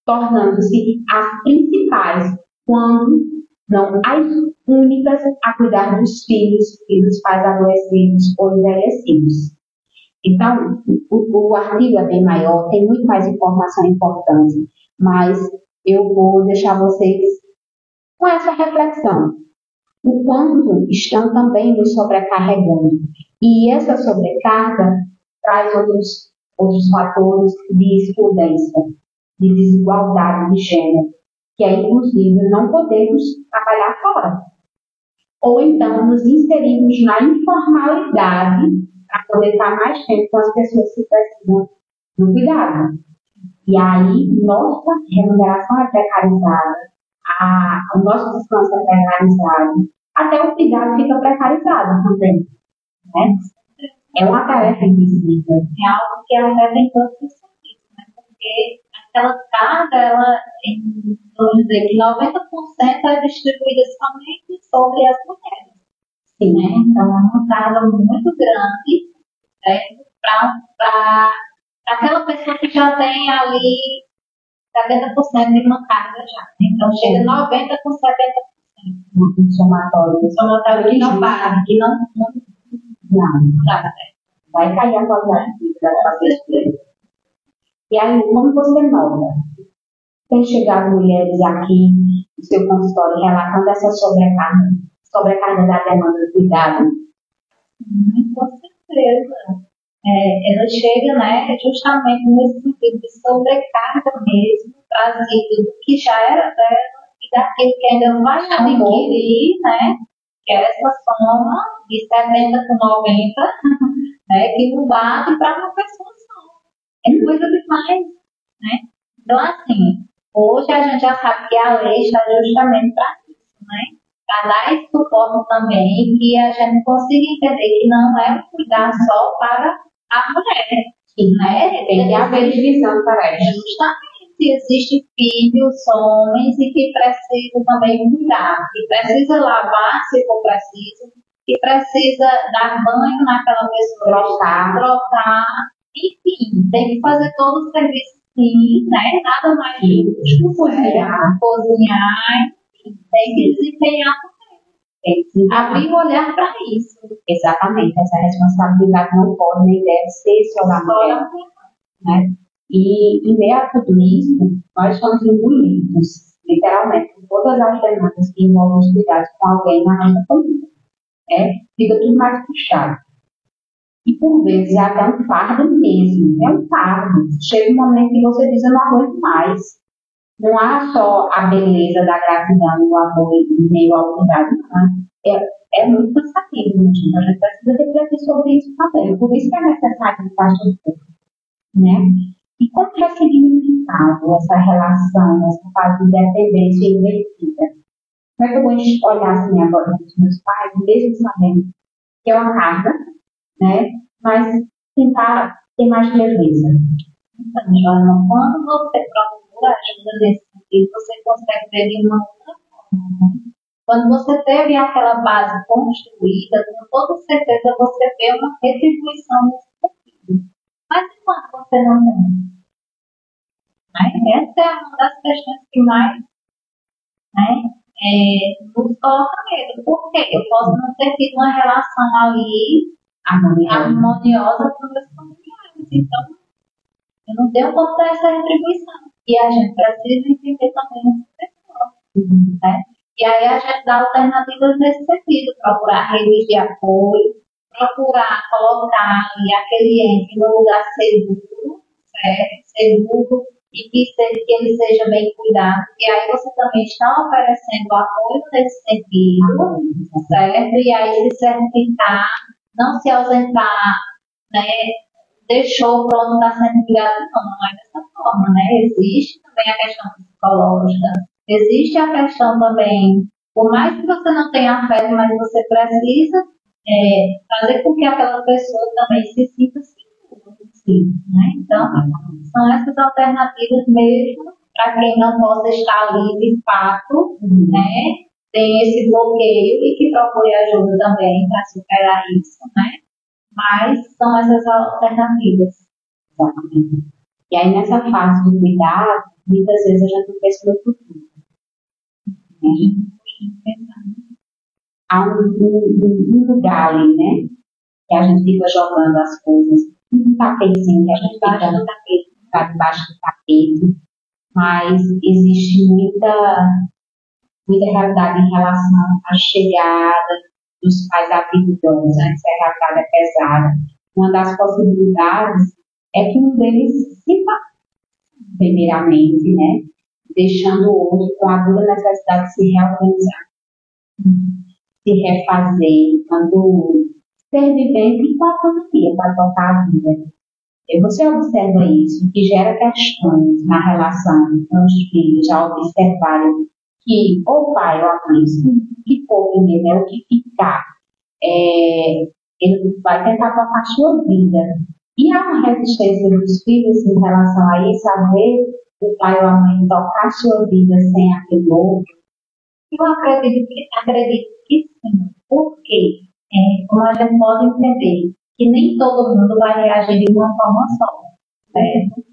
tornando-se as principais, quando não as únicas, a cuidar dos filhos e dos pais adoecidos ou envelhecidos. Então, o, o artigo é bem maior, tem muito mais informação importante, mas eu vou deixar vocês com essa reflexão. O quanto estão também nos sobrecarregando. E essa sobrecarga traz outros, outros fatores de excludência de desigualdade de gênero, que é inclusive não podemos trabalhar fora. Ou então nos inserimos na informalidade para poder estar mais tempo com as pessoas que precisam do cuidado. E aí, nossa remuneração é precarizada, a, o nosso descanso é precarizado, até o cuidado fica precarizado também. Né? É uma tarefa invisível. É algo que até tem todos os né? porque aquela carga, ela, vamos dizer que 90% é distribuída somente sobre as mulheres. Sim, né? Então, é uma carga muito grande né, para aquela pessoa que já tem ali 70% de uma carga já. Então, chega 90% com 70%. Um somatório. Um somatório que não para, que não. Não, não. Tá, Vai cair a qualidade de vida da pessoa. E aí, como você nota? Tem chegado mulheres aqui no seu consultório relatando essa sobrecarga, sobrecarga da demanda de cuidado? Hum, com certeza. É, ela chega né, justamente nesse sentido de sobrecarga mesmo, trazido do que já era dela e daquilo que ainda vai adquirir, né? Que é essa soma de 70 com 90, né, que não bate para uma pessoa é coisa demais, né? Então, assim, hoje a gente já sabe que a lei está justamente para isso, né? Para dar esse suporte também, que a gente consiga entender que não é um cuidar só para a mulher, né? Tem que haver divisão para isso. Justamente. Existem filhos, homens, e que precisam também cuidar, que precisa lavar se for preciso, que precisa dar banho naquela pessoa, trocar, trocar enfim, tem que fazer todo o serviço sim, né? Nada mais justo, cozinhar, cozinhar, tem que desempenhar tem que abrir o olhar para isso. Exatamente, essa responsabilidade não pode nem deve ser só da mulher. Né? E em meio a tudo isso, nós somos engolidos, literalmente, por todas as demandas que envolvem os cuidados com alguém na nossa família. É, fica tudo mais puxado. E por vezes é até um fardo mesmo, é um fardo. Chega um momento que você diz, eu não aguento mais. Não há só a beleza da gratidão, o amor e meio ao cuidado, não. É, é muito cansativo, gente. A gente precisa refletir sobre isso também. Por isso que é necessário estar sobre né? E como é significado essa relação, essa fase de dependência invertida? Como é que eu vou olhar assim agora para os meus pais, mesmo sabendo que é uma carga, né? Mas tentar ter mais leveza. Então, Joana, quando você procura ajuda nesse sentido, você consegue ver de uma outra forma. Quando você teve aquela base construída, com toda certeza você vê uma retribuição nesse sentido. Mas enquanto você não tem? Né? Essa é uma das questões que mais né, é, nos coloca medo. Por quê? Eu posso não ter tido uma relação ali harmoniosa, com os familiares. Então, eu não tenho como dar essa retribuição. E a gente precisa entender também essa pessoa. Uhum. Né? E aí a gente dá alternativas nesse sentido, procurar redes de apoio, procurar colocar ali aquele ente no lugar seguro, certo? Seguro e que, se, que ele seja bem cuidado. E aí você também está oferecendo apoio nesse sentido, certo? E aí se certificar, não se ausentar, né? Deixou, pronto, está sendo cuidado, não, não é dessa forma, né? Existe também a questão psicológica, existe a questão também, por mais que você não tenha afeto, mas você precisa é, fazer com que aquela pessoa também se sinta segura. Né? Então, são essas alternativas mesmo para quem não possa estar ali de fato, né? Tem esse bloqueio e que procure ajuda também para superar isso, né? Mas são essas alternativas. E aí nessa fase do cuidado, muitas vezes a gente pensa no futuro. Né? Há um, um, um, lugar ali, né? Que a gente fica jogando as coisas, um tapetezinho que a gente fica no tapete, ficar debaixo do tapete, mas existe muita, muita realidade em relação à chegada dos pais? Essa realidade é pesada. Uma das possibilidades é que um deles se primeiramente, né? Deixando o outro com a dura necessidade de se reorganizar, se refazer, quando ser vivente com autonomia para tocar a vida. E você observa isso, que gera questões na relação com os filhos, já observarem que o pai ou a mãe, que for primeiro, é o que ficar, é, ele vai tentar tocar sua vida. E há uma resistência dos filhos em relação a isso, a ver o pai ou a mãe tocar sua vida sem aquele outro? Eu acredito que, acredito que sim. Por quê? É, como a gente pode entender, que nem todo mundo vai reagir de uma forma só, certo?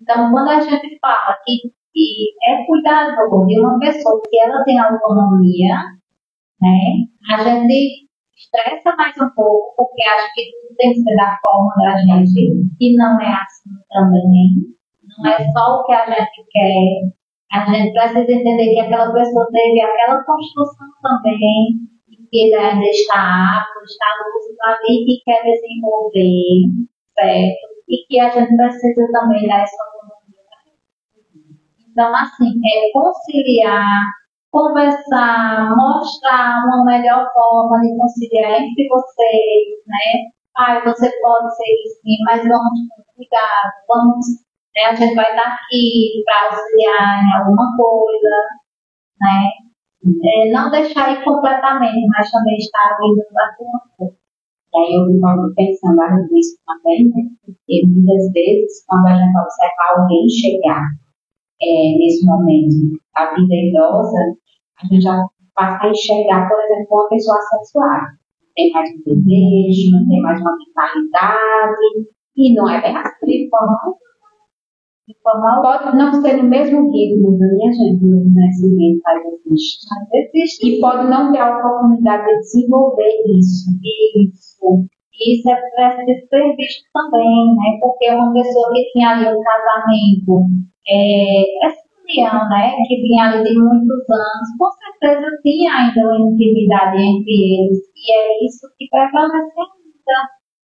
Então, quando a gente fala que, que é cuidado de uma pessoa que ela tem autonomia, né, a gente estressa mais um pouco, porque acha que tudo tem que ser da forma da gente, e não é assim também. Não é só o que a gente quer. A gente precisa entender que aquela pessoa teve aquela construção também, que ainda está apto, está lúcido ali, que quer desenvolver, certo? E que a gente precisa também dar essa. Então, assim, é conciliar, conversar, mostrar uma melhor forma de conciliar entre vocês, né? Ah, você pode ser sim, mas vamos com cuidado, vamos, né? A gente vai estar aqui para auxiliar em alguma coisa, né? é, não deixar ir completamente, mas também estar abrindo alguma coisa. E aí eu fico pensando nisso também, né? Porque muitas vezes, quando a gente observa alguém chegar é, nesse momento da vida idosa, a gente já passa a enxergar, por exemplo, uma pessoa assexuada. Tem mais um desejo, não tem mais uma vitalidade, e não é bem assim, Pode não ser no mesmo ritmo, minha gente, no nascimento faz existe. E pode não ter a oportunidade de desenvolver isso. Isso. Isso é preciso ser visto também, né? Porque uma pessoa que tinha ali um casamento, é, essa união, né? Que vinha ali de muitos anos, com certeza tinha ainda uma intimidade entre eles. E é isso que prevalece ainda.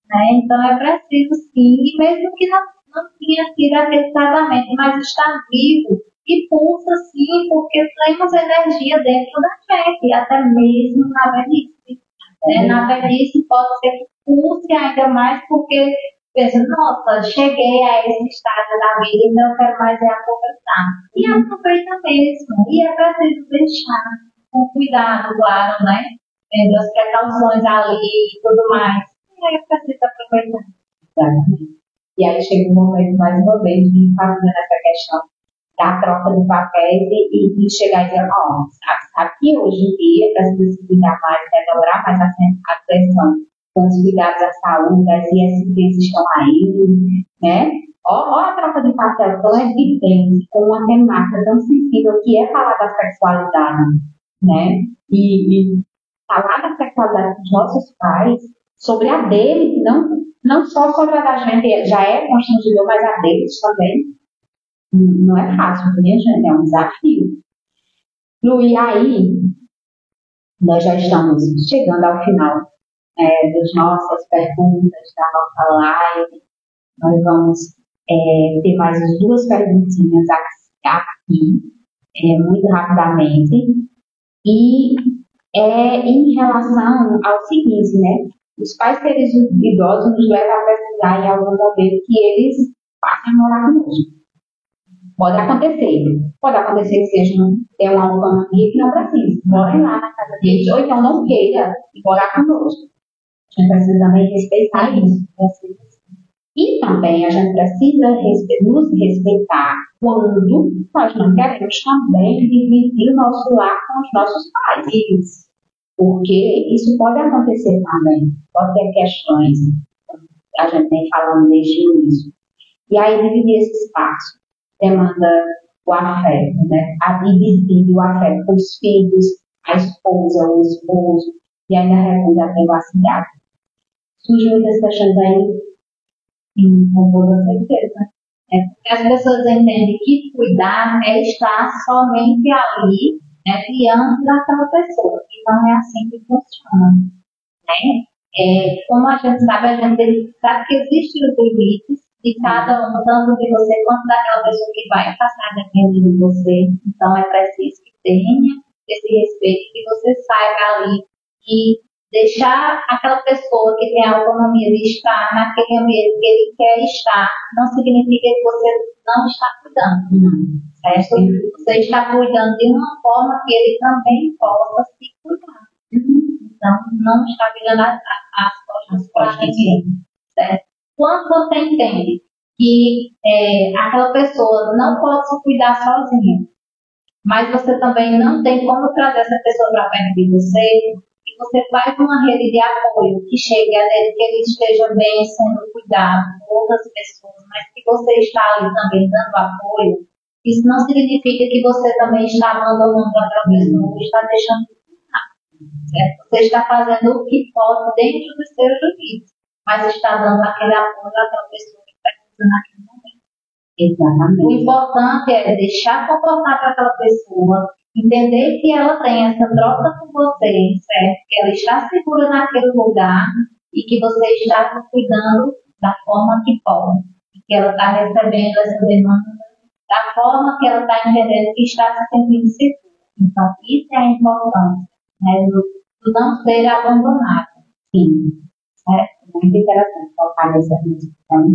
Né? Então é preciso sim, e mesmo que não não tinha tido aquele casamento, mas está vivo e pulsa sim, porque temos energia dentro da gente, até mesmo na velhice. Né? Na velhice pode ser que pulse ainda mais, porque pensa, nossa, cheguei a esse estágio da vida, então eu quero mais é aproveitar. E aproveita mesmo, e é preciso deixar com cuidado, claro, né? Tendo as precauções ali e tudo mais. E aí é preciso aproveitar. E aí chega um momento, mais uma vez, de fazer essa questão da troca de papéis e, e, chegar e dizer, ó, oh, hoje em dia precisa se cuidar mais, melhorar mais a atenção com os cuidados da saúde, as ISPs estão aí, né? Ó a troca de papel tão evidente, com uma temática tão sensível que é falar da sexualidade, né? E, e falar da sexualidade dos nossos pais, sobre a dele, não não só sobre a da gente já é constrangedor, mas a deles também. Não é fácil, minha gente? É um desafio. Lu, e aí, nós já estamos chegando ao final é, das nossas perguntas, da nossa live. Nós vamos é, ter mais duas perguntinhas aqui, é, muito rapidamente. E é em relação ao seguinte, né? Os pais deles idosos nos levam a precisar em algum momento que eles passem a morar conosco. Pode acontecer. Pode acontecer que seja ter uma autonomia que não precisa. Morem lá na casa deles, ou então não queira morar conosco. A gente precisa também respeitar isso. E também a gente precisa nos respeitar quando nós não queremos também dividir o nosso lar com os nossos pais. Porque isso pode acontecer também. Pode ter questões. A gente vem falando desde o início. E aí dividir esse espaço demanda o afeto, né? A dividir o afeto com os filhos, a esposa, o esposo, e ainda a privacidade. Surge muitas questões aí, sim, com toda certeza. É porque as pessoas entendem que cuidar é estar somente ali, né, criando daquela pessoa. E não é assim que funciona. Né? É, como a gente sabe, a gente sabe que existem os limites de cada um, tanto de você quanto daquela pessoa que vai passar depende de você. Então é preciso que tenha esse respeito, que você saiba ali e deixar aquela pessoa que tem a autonomia de estar naquele ambiente que ele quer estar, não significa que você não está cuidando. Certo? Você está cuidando de uma forma que ele também possa se cuidar. Então, não está virando as, as costas para ninguém. Certo? Quando você entende que é, aquela pessoa não pode se cuidar sozinha, mas você também não tem como trazer essa pessoa para perto de você, você faz uma rede de apoio que chegue a ele, que ele esteja bem sendo cuidado por outras pessoas, mas que você está ali também dando apoio, isso não significa que você também está abandonando aquela pessoa, está deixando de cuidar. Você está fazendo o que pode dentro dos seus limites mas está dando aquele apoio àquela pessoa que está precisando naquele momento. Exatamente. O importante é deixar comportar para aquela pessoa, entender que ela tem essa troca com você, certo? Que ela está segura naquele lugar e que você está cuidando da forma que pode. E que ela está recebendo essa demanda da forma que ela está entendendo que está se sentindo segura. Então, isso é a importância, né? Do, não ser abandonado. Sim. Certo? muito interessante tocar nessa questão.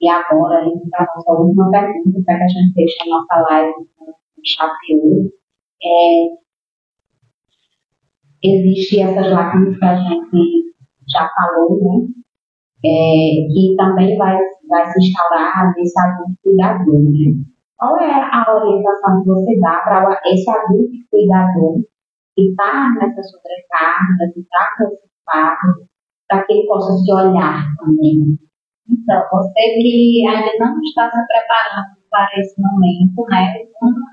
E agora, indo para a nossa última pergunta, para que a gente feche a nossa live com chave 8, é, existem essas lacunas que a gente já falou, né? É, que também vai, vai se instaurar nesse adulto cuidador. Né? Qual é a orientação que você dá para esse adulto cuidador que está nessa sobrecarga, que está preocupado, para que ele possa se olhar também. Então, você que ainda não está se preparando para esse momento, né?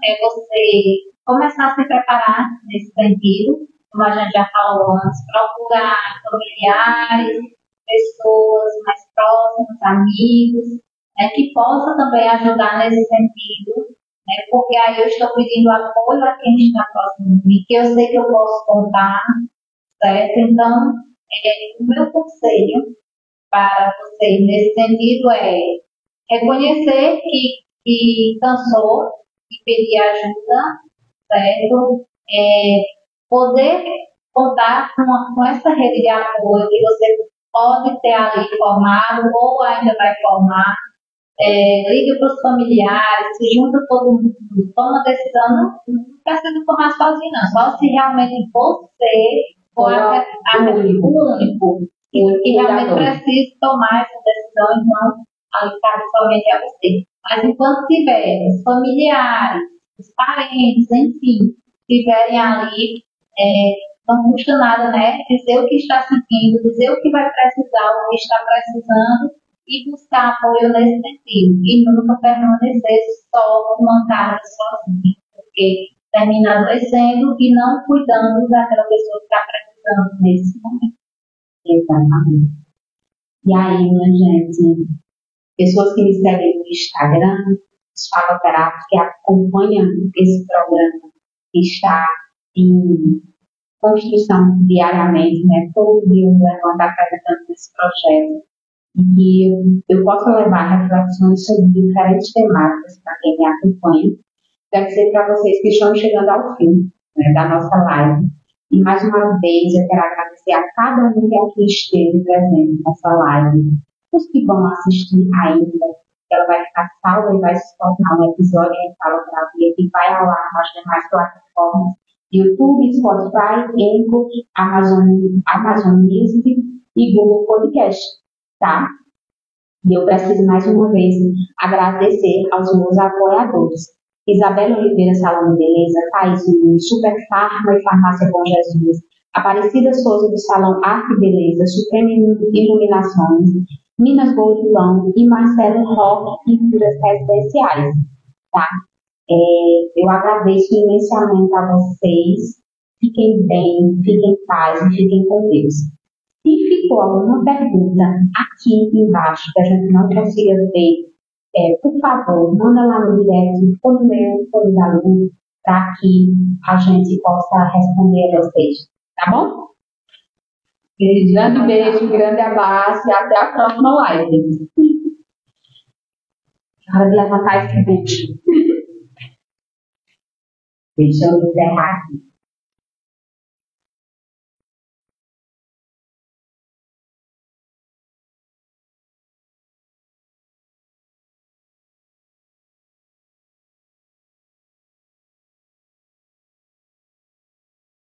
é você começar a se preparar nesse sentido, como a gente já falou antes, procurar familiares, pessoas mais próximas, amigos, né, que possam também ajudar nesse sentido, né, porque aí eu estou pedindo apoio a quem está próximo de mim, que eu sei que eu posso contar, certo? Então, é, o meu conselho para vocês nesse sentido é reconhecer que, que cansou e pedir ajuda, certo? É, poder contar com, com essa rede de apoio que você pode ter ali formado ou ainda vai formar. É, ligue para os familiares, se junta todo mundo, toma decisão, não, não precisa formar sozinho, não. Só se realmente você foi a, único, único que, que realmente precisa tomar essa decisão, então ali cabe somente a você. Mas enquanto tiver os familiares, os parentes, enfim, estiverem ali, é, não custa nada, né? Dizer o que está sentindo, dizer o que vai precisar, o que está precisando e buscar apoio nesse sentido. E nunca permanecer só carga sozinho, porque termina adoecendo e não cuidando daquela pessoa que está precisando nesse momento. Exatamente. E aí, minha gente, pessoas que me seguem no Instagram, os faloterapos que acompanham esse programa, que está em construção diariamente, né? Todo dia eu levanto acreditando nesse projeto. E eu, eu posso levar reflexões sobre diferentes temáticas para quem me acompanha. Quero dizer para vocês que estão chegando ao fim né, da nossa live. E mais uma vez eu quero agradecer a cada um que aqui esteve presente nessa live. Os que vão assistir ainda, ela vai ficar salva e vai se tornar um episódio em Fala Terapia que vai ao ar nas demais plataformas YouTube, Spotify, Anchor, Amazon, Amazon Music e Google Podcast, tá? E eu preciso mais uma vez agradecer aos meus apoiadores. Isabela Oliveira Salão de Beleza, Thaís Nunes, Super Farma e Farmácia Bom Jesus, Aparecida Souza do Salão Arte e Beleza, Suprema Iluminações, Minas Goldilão e Marcelo Rock Pinturas Residenciais, tá? É, eu agradeço imensamente a vocês. Fiquem bem, fiquem em paz e fiquem com Deus. Se ficou alguma pergunta aqui embaixo que a gente não consiga ver, é, por favor, manda lá no direct, ou no meu, ou no Lu, para que a gente possa responder a vocês. Tá bom? Grande beijo, grande abraço e até a próxima live. Hora de levantar esse vídeo. Deixa eu encerrar aqui.